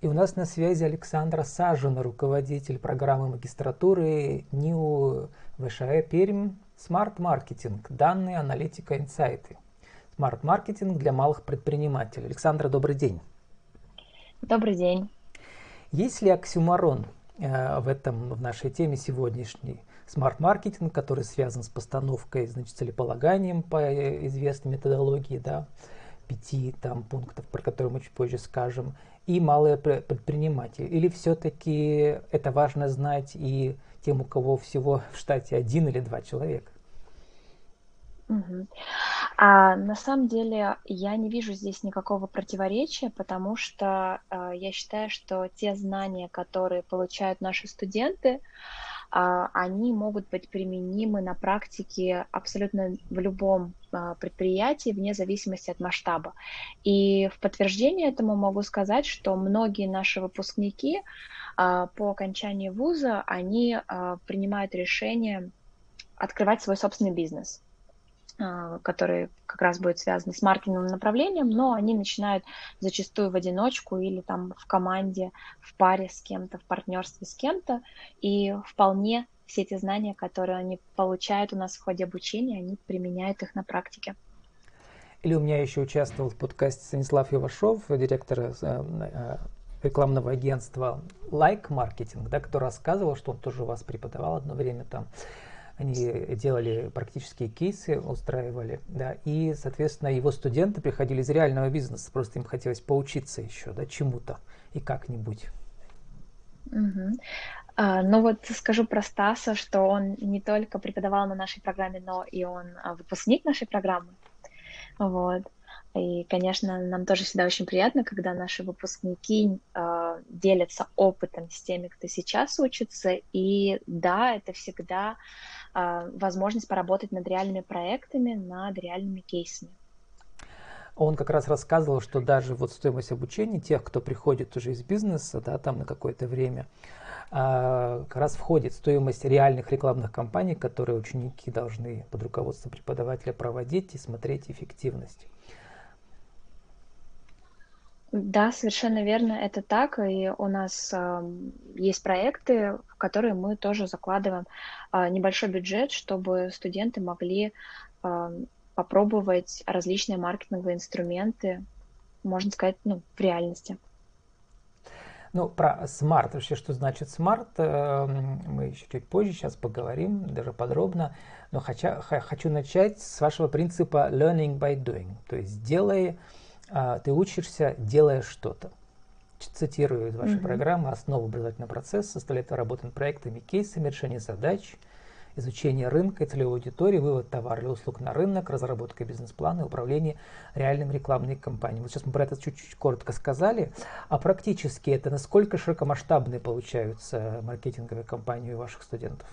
И у нас на связи Александра Сажина, руководитель программы магистратуры НИУ ВШЭ Пермь Smart Marketing, данные, аналитика, инсайты. Marketing для малых предпринимателей. Александра, добрый день. Добрый день. Есть ли оксюмарон э, в этом, в нашей теме сегодняшней? Смарт-маркетинг, который связан с постановкой, значит, целеполаганием по э, известной методологии, да, пяти там пунктов, про которые мы чуть позже скажем, и малые предприниматели? Или все-таки это важно знать и тем, у кого всего в штате один или два человека? А, на самом деле я не вижу здесь никакого противоречия, потому что а, я считаю, что те знания, которые получают наши студенты, а, они могут быть применимы на практике абсолютно в любом а, предприятии, вне зависимости от масштаба. И в подтверждение этому могу сказать, что многие наши выпускники а, по окончании вуза, они принимают решение открывать свой собственный бизнес. А, которые как раз будет связаны с маркетинговым направлением, но они начинают зачастую в одиночку или там в команде, в паре с кем-то, в партнерстве с кем-то, и вполне все эти знания, которые они получают у нас в ходе обучения, они применяют их на практике. Или у меня еще участвовал в подкасте Станислав Ивашов, директор э, э, рекламного агентства Like Marketing, да, который рассказывал, что он тоже у вас преподавал одно время там. Они делали практические кейсы, устраивали, да, и, соответственно, его студенты приходили из реального бизнеса, просто им хотелось поучиться еще, да, чему-то и как-нибудь. Угу. А, ну вот скажу про Стаса, что он не только преподавал на нашей программе, но и он а, выпускник нашей программы. Вот. И, конечно, нам тоже всегда очень приятно, когда наши выпускники э, делятся опытом с теми, кто сейчас учится. И да, это всегда возможность поработать над реальными проектами, над реальными кейсами. Он как раз рассказывал, что даже вот стоимость обучения тех, кто приходит уже из бизнеса, да, там на какое-то время, а, как раз входит стоимость реальных рекламных кампаний, которые ученики должны под руководством преподавателя проводить и смотреть эффективность. Да, совершенно верно, это так. И у нас э, есть проекты, в которые мы тоже закладываем э, небольшой бюджет, чтобы студенты могли э, попробовать различные маркетинговые инструменты, можно сказать, ну, в реальности. Ну, про smart, вообще, что значит smart, э, мы еще чуть позже сейчас поговорим, даже подробно. Но хочу, хочу начать с вашего принципа learning by doing, то есть делая а, ты учишься, делая что-то. Цитирую из вашей mm-hmm. программы «Основа образовательного процесса составляет работа над проектами, кейсами, решение задач, изучение рынка и целевой аудитории, вывод товара или услуг на рынок, разработка бизнес-плана управление реальным рекламной кампанией. Вот сейчас мы про это чуть-чуть коротко сказали. А практически это насколько широкомасштабные получаются маркетинговые кампании у ваших студентов?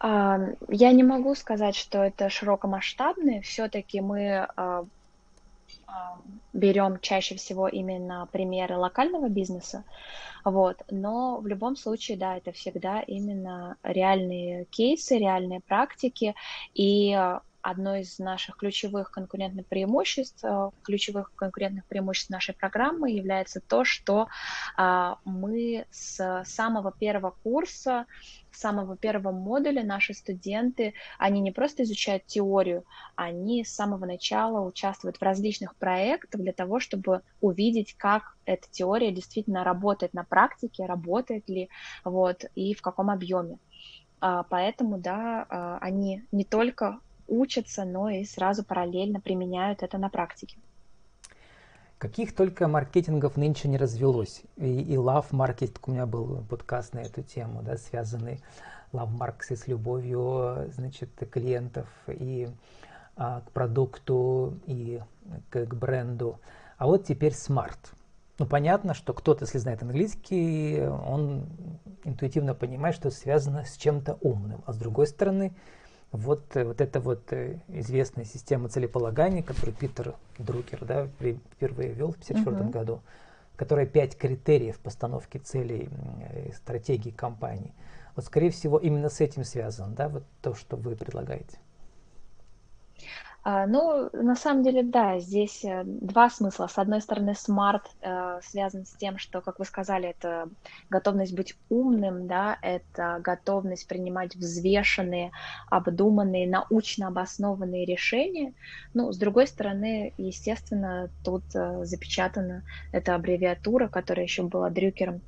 Я не могу сказать, что это широкомасштабные. Все-таки мы а, берем чаще всего именно примеры локального бизнеса, вот, но в любом случае, да, это всегда именно реальные кейсы, реальные практики, и одно из наших ключевых конкурентных преимуществ, э, ключевых конкурентных преимуществ нашей программы является то, что а, мы с самого первого курса, самого первого модуля наши студенты, они не просто изучают теорию, они с самого начала участвуют в различных проектах для того, чтобы увидеть, как эта теория действительно работает на практике, работает ли, вот, и в каком объеме. А, поэтому, да, а, они не только учатся, но и сразу параллельно применяют это на практике. Каких только маркетингов нынче не развелось. И, и Love Marketing, у меня был подкаст на эту тему, да, связанный Love Marketing с любовью, значит, клиентов и а, к продукту, и к, к бренду. А вот теперь Smart. Ну, понятно, что кто-то, если знает английский, он интуитивно понимает, что связано с чем-то умным. А с другой стороны, вот, э, вот эта вот э, известная система целеполагания, которую Питер Друкер да, впервые ввел в 1954 uh-huh. году, которая пять критериев постановки целей и стратегии компании. Вот, скорее всего, именно с этим связано, да, вот то, что вы предлагаете. А, ну, на самом деле, да, здесь э, два смысла. С одной стороны, смарт э, связан с тем, что, как вы сказали, это готовность быть умным, да, это готовность принимать взвешенные, обдуманные, научно обоснованные решения. Ну, с другой стороны, естественно, тут э, запечатана эта аббревиатура, которая еще была Дрюкером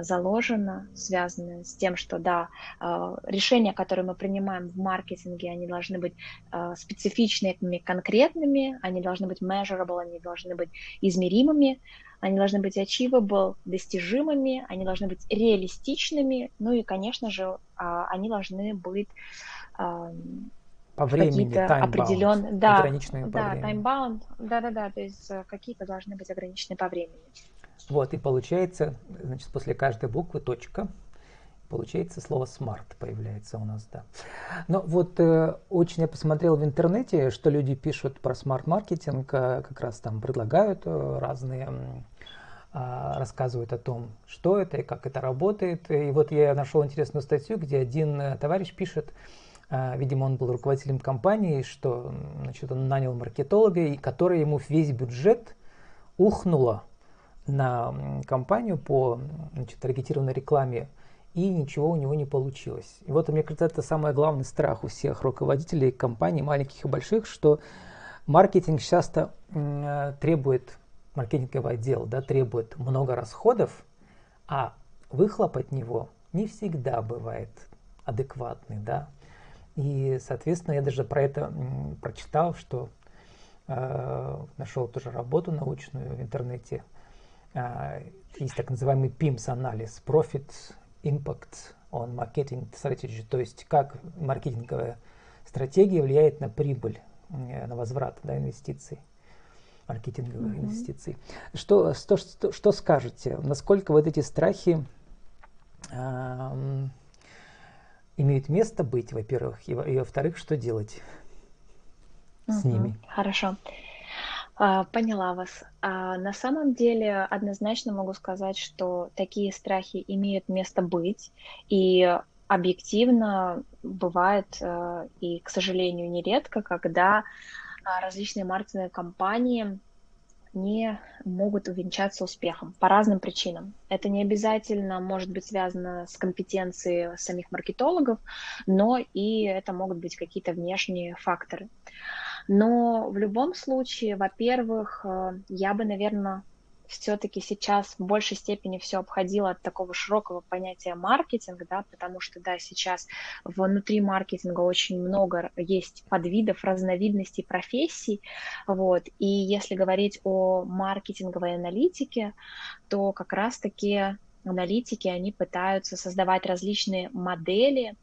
заложена, связанная с тем, что, да, решения, которые мы принимаем в маркетинге, они должны быть э, специфичными, конкретными, они должны быть measurable, они должны быть измеримыми, они должны быть achievable, достижимыми, они должны быть реалистичными, ну и, конечно же, а, они должны быть по времени, определенные, да, ограниченные да, по времени. time-bound, да-да-да, то есть э, какие-то должны быть ограничены по времени. Вот, и получается, значит, после каждой буквы точка, Получается, слово smart появляется у нас, да. Но вот э, очень я посмотрел в интернете, что люди пишут про смарт-маркетинг, э, как раз там предлагают э, разные, э, рассказывают о том, что это и как это работает. И вот я нашел интересную статью, где один э, товарищ пишет, э, видимо, он был руководителем компании, что значит, он нанял маркетолога, и который ему весь бюджет ухнуло на компанию по значит, таргетированной рекламе и ничего у него не получилось. И вот, мне кажется, это самый главный страх у всех руководителей компаний, маленьких и больших, что маркетинг часто э, требует, маркетинговый отдел да, требует много расходов, а выхлоп от него не всегда бывает адекватный. Да? И, соответственно, я даже про это прочитал, что э, нашел тоже работу научную в интернете. Э, есть так называемый PIMS-анализ, Profit impact on marketing strategy, то есть как маркетинговая стратегия влияет на прибыль, на возврат да, инвестиций, маркетинговых mm-hmm. инвестиций. Что, что, что, что скажете? Насколько вот эти страхи э, имеют место быть, во-первых, и, и во-вторых, что делать mm-hmm. с ними? Хорошо. А, поняла вас. А, на самом деле однозначно могу сказать, что такие страхи имеют место быть, и объективно бывает, э, и, к сожалению, нередко, когда а, различные маркетинговые компании не могут увенчаться успехом по разным причинам. Это не обязательно может быть связано с компетенцией самих маркетологов, но и это могут быть какие-то внешние факторы. Но в любом случае, во-первых, э, я бы, наверное, все-таки сейчас в большей степени все обходило от такого широкого понятия маркетинг, да, потому что, да, сейчас внутри маркетинга очень много есть подвидов, разновидностей профессий, вот, и если говорить о маркетинговой аналитике, то как раз-таки аналитики, они пытаются создавать различные модели,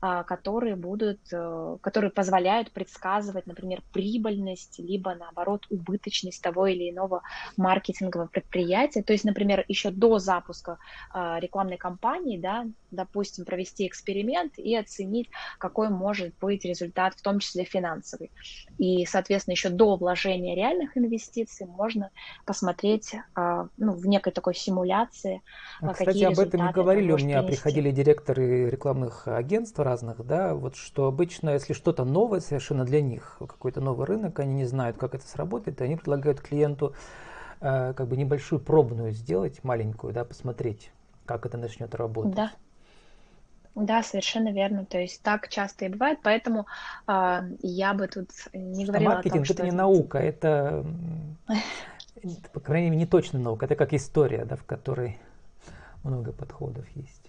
которые будут, э, которые позволяют предсказывать, например, прибыльность, либо наоборот убыточность того или иного маркетингового предприятия. То есть, например, еще до запуска а, рекламной кампании, да, допустим, провести эксперимент и оценить, какой может быть результат, в том числе финансовый. И, соответственно, еще до вложения реальных инвестиций можно посмотреть а, ну, в некой такой симуляции, Кстати, какие об этом и говорили, у меня принести. приходили директоры рекламных агентств разных, да, вот что обычно, если что-то новое совершенно для них, какой-то новый рынок, они не знают, как это сработает, и они предлагают клиенту э, как бы небольшую пробную сделать, маленькую, да, посмотреть, как это начнет работать. Да. Да, совершенно верно. То есть так часто и бывает, поэтому э, я бы тут не что говорила маркетинг о том, что это не наука, это, по крайней мере, не точная наука, это как история, да, в которой много подходов есть.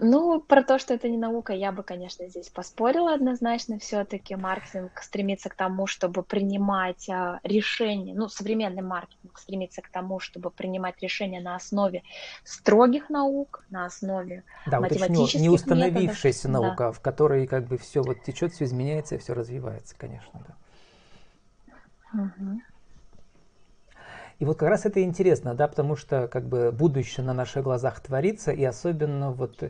Ну, про то, что это не наука, я бы, конечно, здесь поспорила однозначно. Все-таки маркетинг стремится к тому, чтобы принимать а, решения, ну, современный маркетинг стремится к тому, чтобы принимать решения на основе строгих наук, на основе да, математических не установившаяся методов. наука, да. в которой как бы все вот течет, все изменяется, все развивается, конечно, да. Угу. И вот как раз это интересно, да, потому что как бы будущее на наших глазах творится, и особенно вот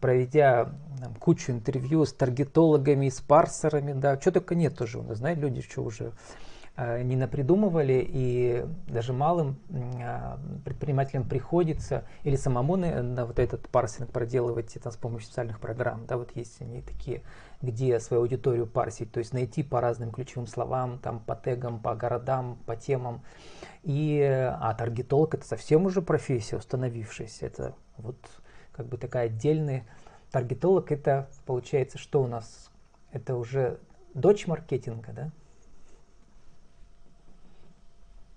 проведя там, кучу интервью с таргетологами, с парсерами, да, что только нет тоже у нас, знаете, люди что уже э, не напридумывали, и даже малым э, предпринимателям приходится или самому на вот этот парсинг проделывать это с помощью специальных программ. Да, вот есть они такие, где свою аудиторию парсить, то есть найти по разным ключевым словам, там, по тегам, по городам, по темам. И, а таргетолог это совсем уже профессия установившаяся. Это вот как бы такая отдельная таргетолог это получается, что у нас? Это уже дочь маркетинга, да?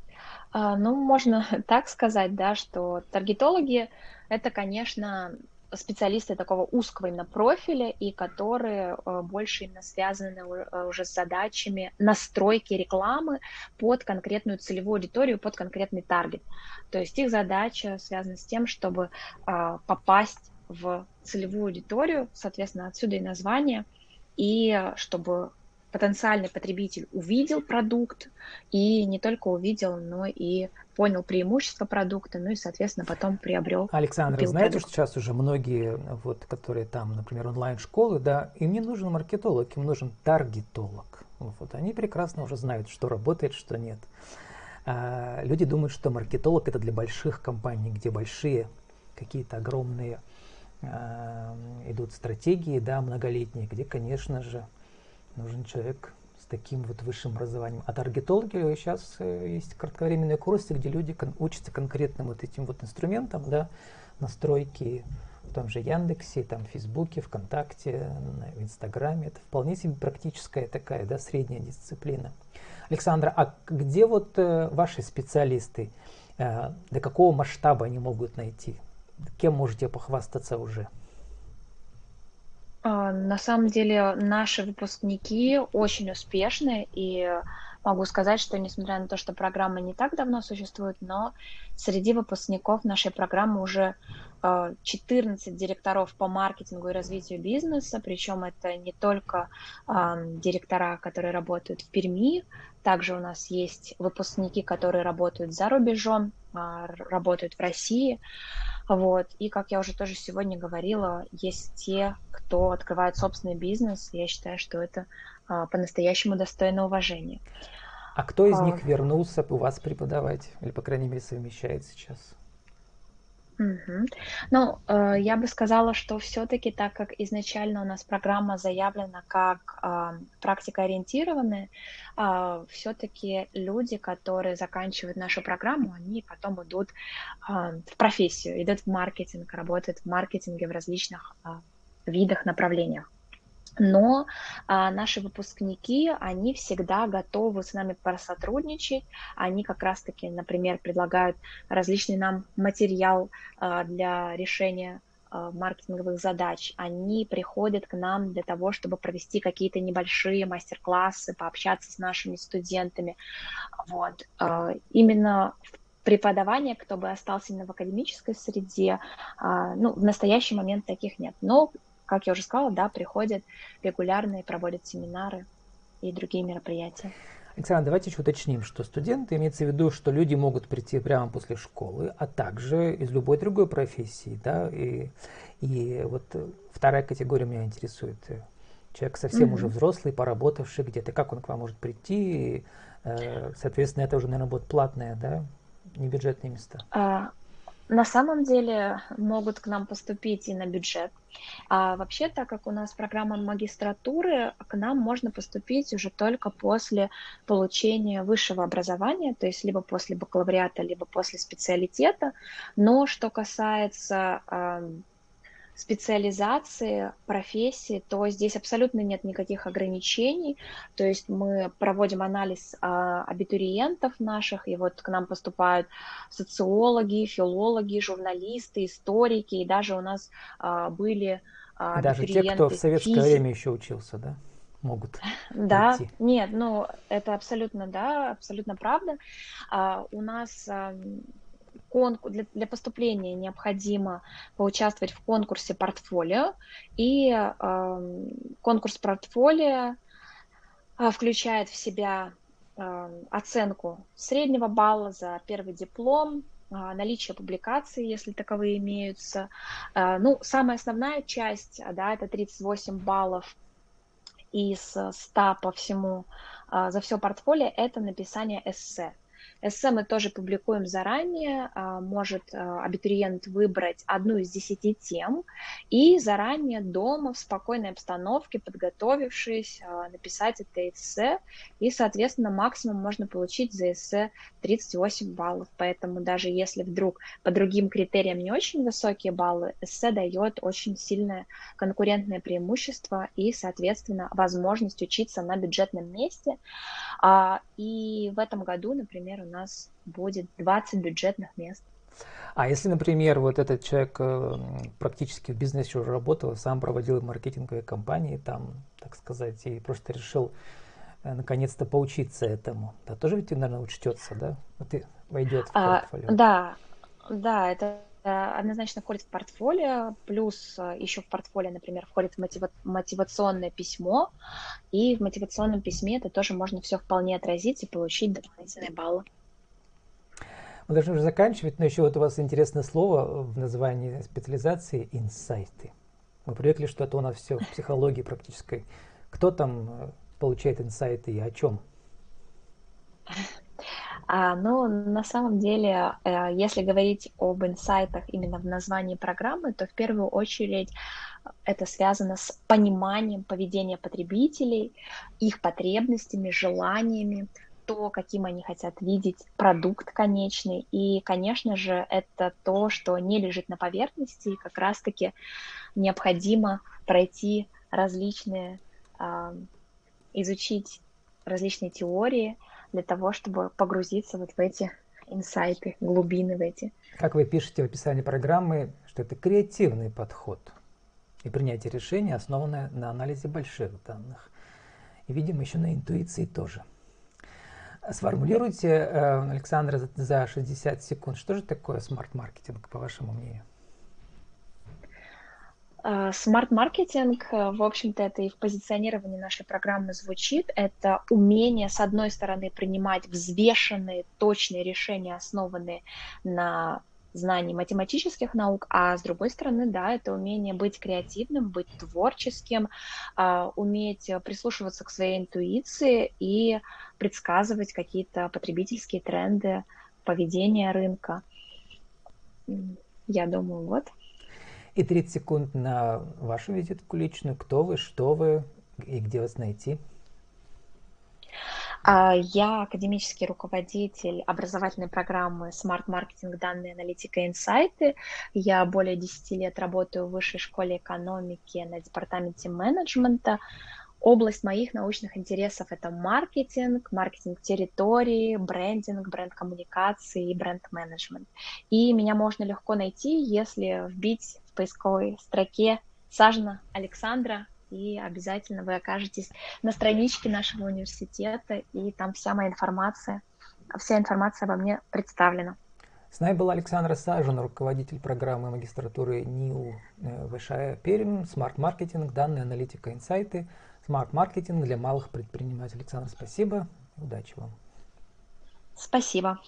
А, ну, можно так сказать, да, что таргетологи это, конечно, специалисты такого узкого именно профиля и которые э, больше именно связаны э, уже с задачами настройки рекламы под конкретную целевую аудиторию, под конкретный таргет. То есть их задача связана с тем, чтобы а, попасть в целевую аудиторию, соответственно, отсюда и название, и чтобы потенциальный потребитель увидел продукт и не только увидел, но и понял преимущества продукта, ну и, соответственно, потом приобрел. Александр, знаете, продукт. что сейчас уже многие, вот, которые там, например, онлайн-школы, да, им не нужен маркетолог, им нужен таргетолог. Вот, они прекрасно уже знают, что работает, что нет. А, люди думают, что маркетолог это для больших компаний, где большие какие-то огромные а, идут стратегии, да, многолетние, где, конечно же, нужен человек с таким вот высшим образованием. А таргетологи сейчас э, есть кратковременные курсы, где люди кон- учатся конкретным вот этим вот инструментам, да, настройки в том же Яндексе, там, в Фейсбуке, ВКонтакте, в Инстаграме. Это вполне себе практическая такая, да, средняя дисциплина. Александра, а где вот э, ваши специалисты? Э, до какого масштаба они могут найти? Кем можете похвастаться уже? А, на самом деле наши выпускники очень успешны, и могу сказать, что несмотря на то, что программа не так давно существует, но среди выпускников нашей программы уже 14 а, директоров по маркетингу и развитию бизнеса, причем это не только директора, которые работают в Перми, также у нас есть выпускники, которые работают за рубежом, а, работают в России. Вот. И, как я уже тоже сегодня говорила, есть те, кто открывает собственный бизнес. Я считаю, что это а, по-настоящему достойно уважения. А кто из а... них вернулся у вас преподавать? Или, по крайней мере, совмещает сейчас? Ну, э, я бы сказала, что все-таки, так как изначально у нас программа заявлена как э, практикоориентированная, э, все-таки люди, которые заканчивают нашу программу, они потом идут в профессию, идут в маркетинг, работают в маркетинге в различных видах, направлениях но а, наши выпускники, они всегда готовы с нами посотрудничать. Они как раз-таки, например, предлагают различный нам материал а, для решения а, маркетинговых задач. Они приходят к нам для того, чтобы провести какие-то небольшие мастер-классы, пообщаться с нашими студентами. Вот. А, именно преподавание, кто бы остался именно в академической среде, а, ну, в настоящий момент таких нет. Но как я уже сказала, да, приходят регулярно и проводят семинары и другие мероприятия. Александр, давайте еще уточним, что студенты имеется в виду, что люди могут прийти прямо после школы, а также из любой другой профессии, да, и, и вот вторая категория меня интересует. Человек совсем mm-hmm. уже взрослый, поработавший где-то, как он к вам может прийти, и, э, соответственно, это уже, наверное, будет платное, да, не бюджетные места. А, на самом деле могут к нам поступить и на бюджет. А вообще, так как у нас программа магистратуры, к нам можно поступить уже только после получения высшего образования, то есть либо после бакалавриата, либо после специалитета. Но что касается специализации, профессии, то здесь абсолютно нет никаких ограничений. То есть мы проводим анализ а, абитуриентов наших, и вот к нам поступают социологи, филологи, журналисты, историки, и даже у нас а, были а, Даже те, кто в советское физик. время еще учился, да? Могут. Да, идти. нет, ну это абсолютно, да, абсолютно правда. А, у нас конкурс, для, для поступления необходимо поучаствовать в конкурсе портфолио, и э, конкурс портфолио э, включает в себя э, оценку среднего балла за первый диплом, э, наличие публикаций, если таковые имеются. Э, ну, самая основная часть, да, это 38 баллов из 100 по всему за все портфолио, это написание эссе. Эссе мы тоже публикуем заранее. А, может а, абитуриент выбрать одну из десяти тем и заранее дома в спокойной обстановке, подготовившись, а, написать это эссе. И, соответственно, максимум можно получить за эссе 38 баллов. Поэтому даже если вдруг по другим критериям не очень высокие баллы, эссе дает очень сильное конкурентное преимущество и, соответственно, возможность учиться на бюджетном месте. И в этом году, например, у нас будет 20 бюджетных мест. А если, например, вот этот человек э, практически в бизнесе уже работал, сам проводил маркетинговые кампании, там, так сказать, и просто решил э, наконец-то поучиться этому, да, тоже ведь, наверное, учтется, да? Вот и войдет в а, портфолио. Да, да, это однозначно входит в портфолио, плюс э, еще в портфолио, например, входит мотива- мотивационное письмо, и в мотивационном письме это тоже можно все вполне отразить и получить дополнительные баллы. Мы должны уже заканчивать, но еще вот у вас интересное слово в названии специализации – инсайты. Мы привыкли, что это у нас все в психологии практической. Кто там э, получает инсайты и о чем? А, ну, на самом деле, э, если говорить об инсайтах именно в названии программы, то в первую очередь это связано с пониманием поведения потребителей, их потребностями, желаниями, то, каким они хотят видеть продукт конечный. И, конечно же, это то, что не лежит на поверхности, и как раз-таки необходимо пройти различные, э, изучить различные теории для того, чтобы погрузиться вот в эти инсайты, глубины в эти. Как вы пишете в описании программы, что это креативный подход и принятие решения, основанное на анализе больших данных. И, видимо, еще на интуиции тоже. Сформулируйте, э, Александра, за 60 секунд, что же такое smart-маркетинг, по вашему мнению? А, smart-маркетинг, э, в общем-то, это и в позиционировании нашей программы звучит. Это умение, с одной стороны, принимать взвешенные, точные решения, основанные на знаний математических наук, а с другой стороны, да, это умение быть креативным, быть творческим, а, уметь прислушиваться к своей интуиции и предсказывать какие-то потребительские тренды поведения рынка. Я думаю, вот. И 30 секунд на вашу визитку личную. Кто вы, что вы и где вас найти? А, я академический руководитель образовательной программы Smart Marketing, данные, аналитика, инсайты. Я более 10 лет работаю в высшей школе экономики на департаменте менеджмента. Область моих научных интересов – это маркетинг, маркетинг территории, брендинг, бренд-коммуникации и бренд-менеджмент. И меня можно легко найти, если вбить в поисковой строке Сажина Александра, и обязательно вы окажетесь на страничке нашего университета, и там вся моя информация, вся информация обо мне представлена. С нами была Александра Сажин, руководитель программы магистратуры НИУ ВШЭ Пермь, smart-маркетинг, данные, аналитика, инсайты, smart-маркетинг для малых предпринимателей. Александр, спасибо, удачи вам. Спасибо.